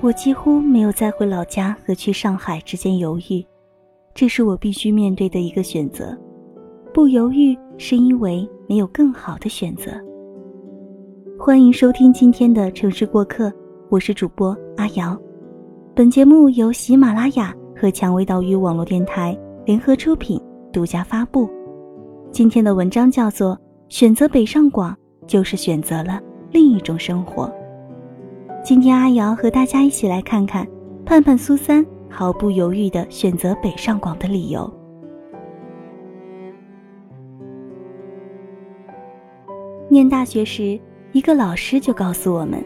我几乎没有再回老家和去上海之间犹豫，这是我必须面对的一个选择。不犹豫是因为没有更好的选择。欢迎收听今天的城市过客，我是主播阿瑶。本节目由喜马拉雅和蔷薇岛屿网络电台联合出品，独家发布。今天的文章叫做《选择北上广，就是选择了另一种生活》。今天阿瑶和大家一起来看看盼盼苏三毫不犹豫的选择北上广的理由。念大学时，一个老师就告诉我们，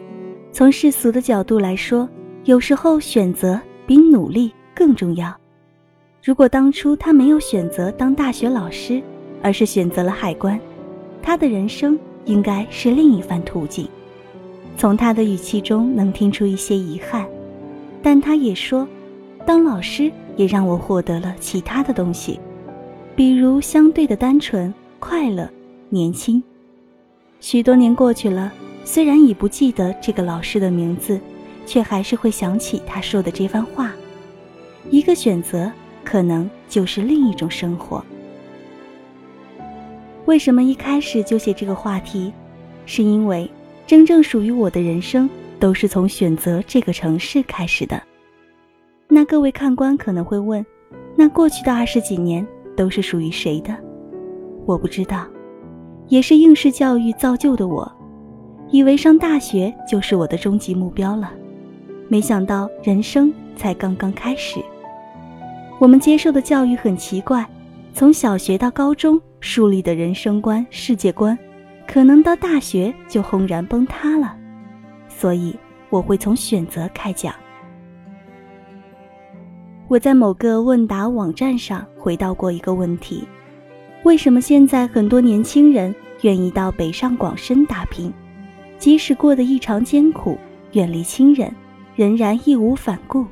从世俗的角度来说，有时候选择比努力更重要。如果当初他没有选择当大学老师，而是选择了海关，他的人生应该是另一番途径。从他的语气中能听出一些遗憾，但他也说，当老师也让我获得了其他的东西，比如相对的单纯、快乐、年轻。许多年过去了，虽然已不记得这个老师的名字，却还是会想起他说的这番话：一个选择，可能就是另一种生活。为什么一开始就写这个话题？是因为。真正属于我的人生，都是从选择这个城市开始的。那各位看官可能会问：那过去的二十几年都是属于谁的？我不知道，也是应试教育造就的我，以为上大学就是我的终极目标了，没想到人生才刚刚开始。我们接受的教育很奇怪，从小学到高中树立的人生观、世界观。可能到大学就轰然崩塌了，所以我会从选择开讲。我在某个问答网站上回答过一个问题：为什么现在很多年轻人愿意到北上广深打拼，即使过得异常艰苦，远离亲人，仍然义无反顾？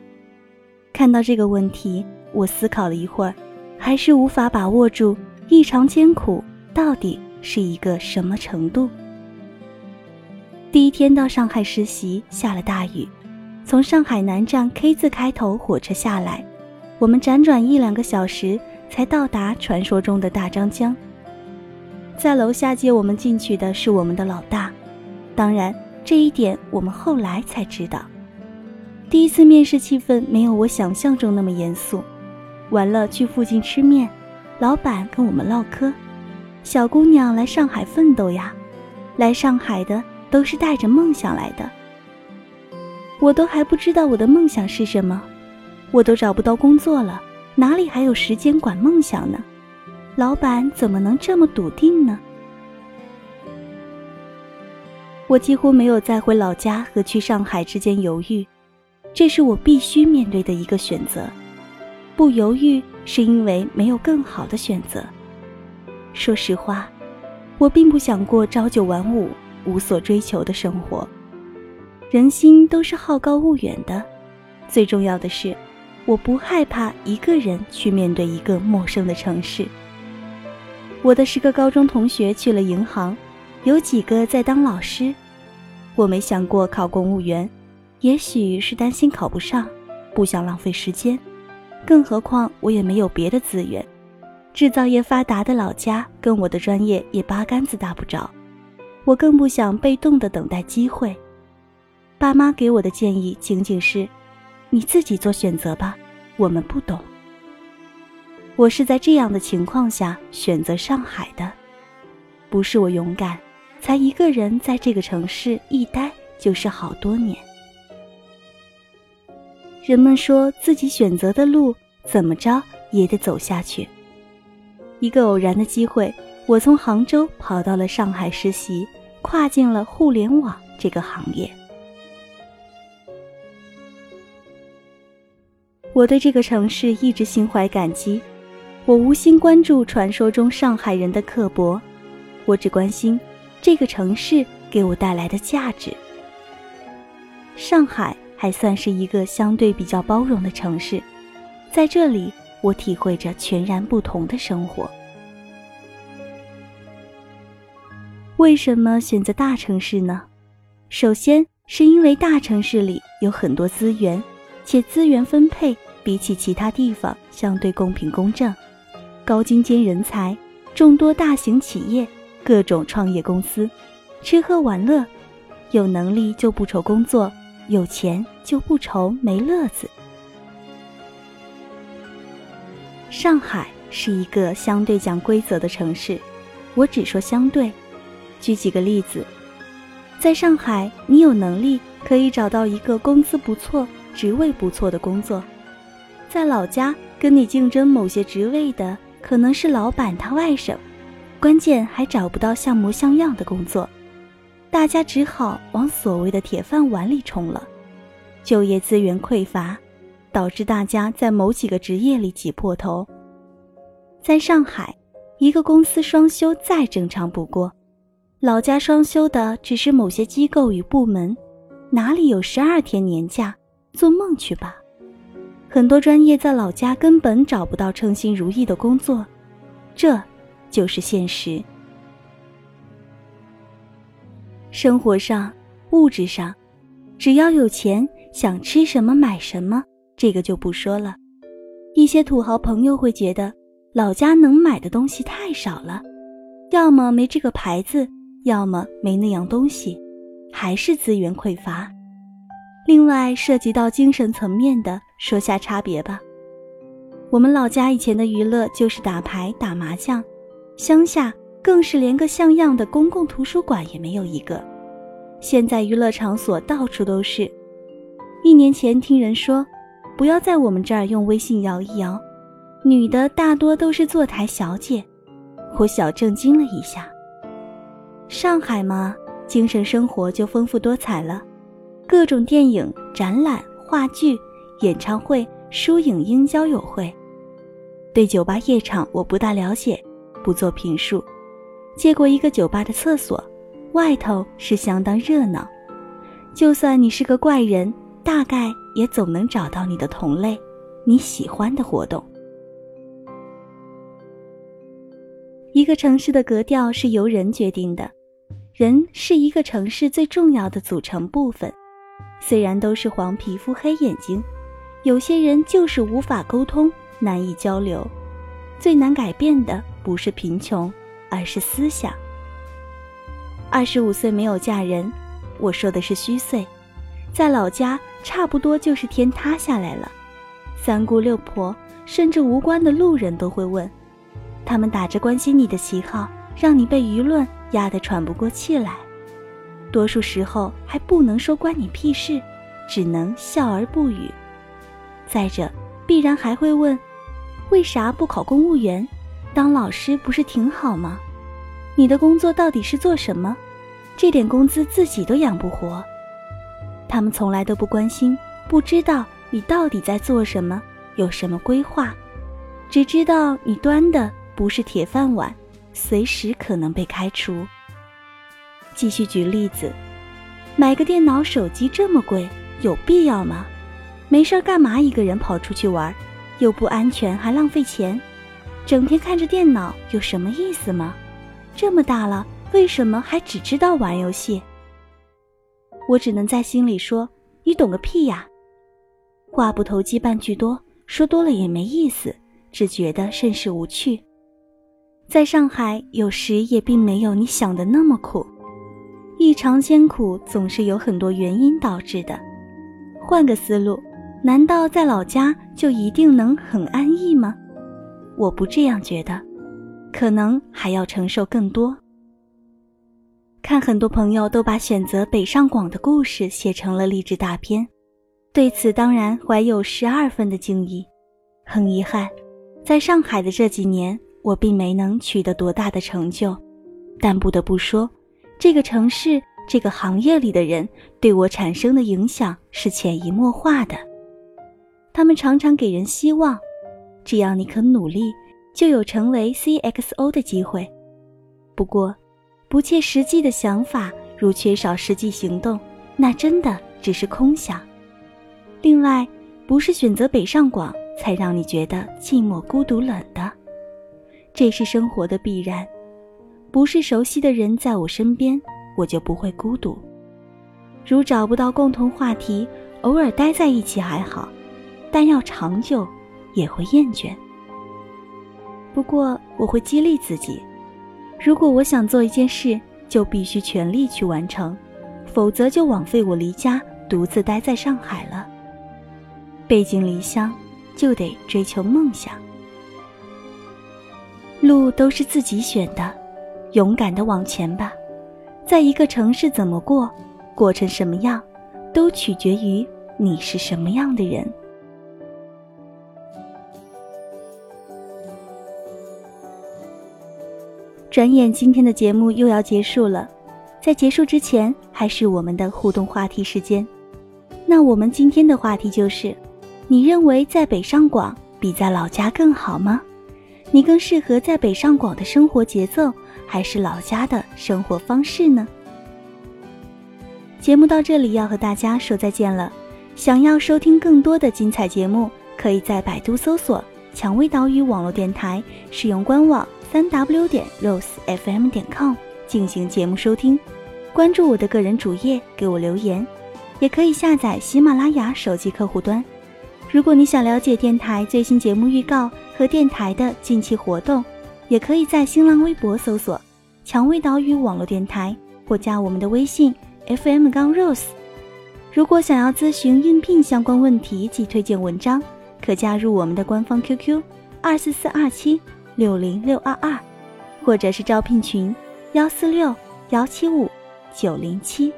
看到这个问题，我思考了一会儿，还是无法把握住异常艰苦到底。是一个什么程度？第一天到上海实习，下了大雨，从上海南站 K 字开头火车下来，我们辗转一两个小时才到达传说中的大张江。在楼下接我们进去的是我们的老大，当然这一点我们后来才知道。第一次面试气氛没有我想象中那么严肃，完了去附近吃面，老板跟我们唠嗑。小姑娘来上海奋斗呀，来上海的都是带着梦想来的。我都还不知道我的梦想是什么，我都找不到工作了，哪里还有时间管梦想呢？老板怎么能这么笃定呢？我几乎没有再回老家和去上海之间犹豫，这是我必须面对的一个选择。不犹豫是因为没有更好的选择。说实话，我并不想过朝九晚五、无所追求的生活。人心都是好高骛远的，最重要的是，我不害怕一个人去面对一个陌生的城市。我的十个高中同学去了银行，有几个在当老师。我没想过考公务员，也许是担心考不上，不想浪费时间。更何况我也没有别的资源。制造业发达的老家跟我的专业也八竿子打不着，我更不想被动的等待机会。爸妈给我的建议仅仅是：你自己做选择吧，我们不懂。我是在这样的情况下选择上海的，不是我勇敢，才一个人在这个城市一待就是好多年。人们说自己选择的路怎么着也得走下去。一个偶然的机会，我从杭州跑到了上海实习，跨进了互联网这个行业。我对这个城市一直心怀感激，我无心关注传说中上海人的刻薄，我只关心这个城市给我带来的价值。上海还算是一个相对比较包容的城市，在这里。我体会着全然不同的生活。为什么选择大城市呢？首先是因为大城市里有很多资源，且资源分配比起其他地方相对公平公正，高精尖人才，众多大型企业，各种创业公司，吃喝玩乐，有能力就不愁工作，有钱就不愁没乐子。上海是一个相对讲规则的城市，我只说相对。举几个例子。在上海，你有能力可以找到一个工资不错、职位不错的工作。在老家，跟你竞争某些职位的可能是老板他外甥，关键还找不到像模像样的工作，大家只好往所谓的铁饭碗里冲了。就业资源匮乏，导致大家在某几个职业里挤破头。在上海，一个公司双休再正常不过。老家双休的只是某些机构与部门，哪里有十二天年假？做梦去吧！很多专业在老家根本找不到称心如意的工作，这就是现实。生活上、物质上，只要有钱，想吃什么买什么，这个就不说了。一些土豪朋友会觉得老家能买的东西太少了，要么没这个牌子。要么没那样东西，还是资源匮乏。另外，涉及到精神层面的，说下差别吧。我们老家以前的娱乐就是打牌、打麻将，乡下更是连个像样的公共图书馆也没有一个。现在娱乐场所到处都是。一年前听人说，不要在我们这儿用微信摇一摇，女的大多都是坐台小姐。我小震惊了一下。上海嘛，精神生活就丰富多彩了，各种电影、展览、话剧、演唱会、书影音交友会。对酒吧夜场我不大了解，不做评述。借过一个酒吧的厕所，外头是相当热闹。就算你是个怪人，大概也总能找到你的同类，你喜欢的活动。一个城市的格调是由人决定的。人是一个城市最重要的组成部分，虽然都是黄皮肤黑眼睛，有些人就是无法沟通，难以交流。最难改变的不是贫穷，而是思想。二十五岁没有嫁人，我说的是虚岁，在老家差不多就是天塌下来了。三姑六婆甚至无关的路人都会问，他们打着关心你的旗号，让你被舆论。压得喘不过气来，多数时候还不能说关你屁事，只能笑而不语。再者，必然还会问：为啥不考公务员？当老师不是挺好吗？你的工作到底是做什么？这点工资自己都养不活。他们从来都不关心，不知道你到底在做什么，有什么规划，只知道你端的不是铁饭碗。随时可能被开除。继续举例子，买个电脑、手机这么贵，有必要吗？没事干嘛一个人跑出去玩，又不安全还浪费钱，整天看着电脑有什么意思吗？这么大了，为什么还只知道玩游戏？我只能在心里说：“你懂个屁呀！”话不投机半句多，说多了也没意思，只觉得甚是无趣。在上海，有时也并没有你想的那么苦。异常艰苦总是有很多原因导致的。换个思路，难道在老家就一定能很安逸吗？我不这样觉得，可能还要承受更多。看很多朋友都把选择北上广的故事写成了励志大片，对此当然怀有十二分的敬意。很遗憾，在上海的这几年。我并没能取得多大的成就，但不得不说，这个城市、这个行业里的人对我产生的影响是潜移默化的。他们常常给人希望，只要你肯努力，就有成为 CXO 的机会。不过，不切实际的想法如缺少实际行动，那真的只是空想。另外，不是选择北上广才让你觉得寂寞、孤独、冷的。这是生活的必然，不是熟悉的人在我身边，我就不会孤独。如找不到共同话题，偶尔待在一起还好，但要长久也会厌倦。不过我会激励自己，如果我想做一件事，就必须全力去完成，否则就枉费我离家独自待在上海了。背井离乡，就得追求梦想。路都是自己选的，勇敢的往前吧。在一个城市怎么过，过成什么样，都取决于你是什么样的人。转眼今天的节目又要结束了，在结束之前，还是我们的互动话题时间。那我们今天的话题就是：你认为在北上广比在老家更好吗？你更适合在北上广的生活节奏，还是老家的生活方式呢？节目到这里要和大家说再见了。想要收听更多的精彩节目，可以在百度搜索“蔷薇岛屿网络电台”，使用官网三 w 点 rosefm 点 com 进行节目收听。关注我的个人主页，给我留言，也可以下载喜马拉雅手机客户端。如果你想了解电台最新节目预告和电台的近期活动，也可以在新浪微博搜索“蔷薇岛屿网络电台”或加我们的微信 FM 杠 Rose。如果想要咨询应聘相关问题及推荐文章，可加入我们的官方 QQ 二四四二七六零六二二，或者是招聘群幺四六幺七五九零七。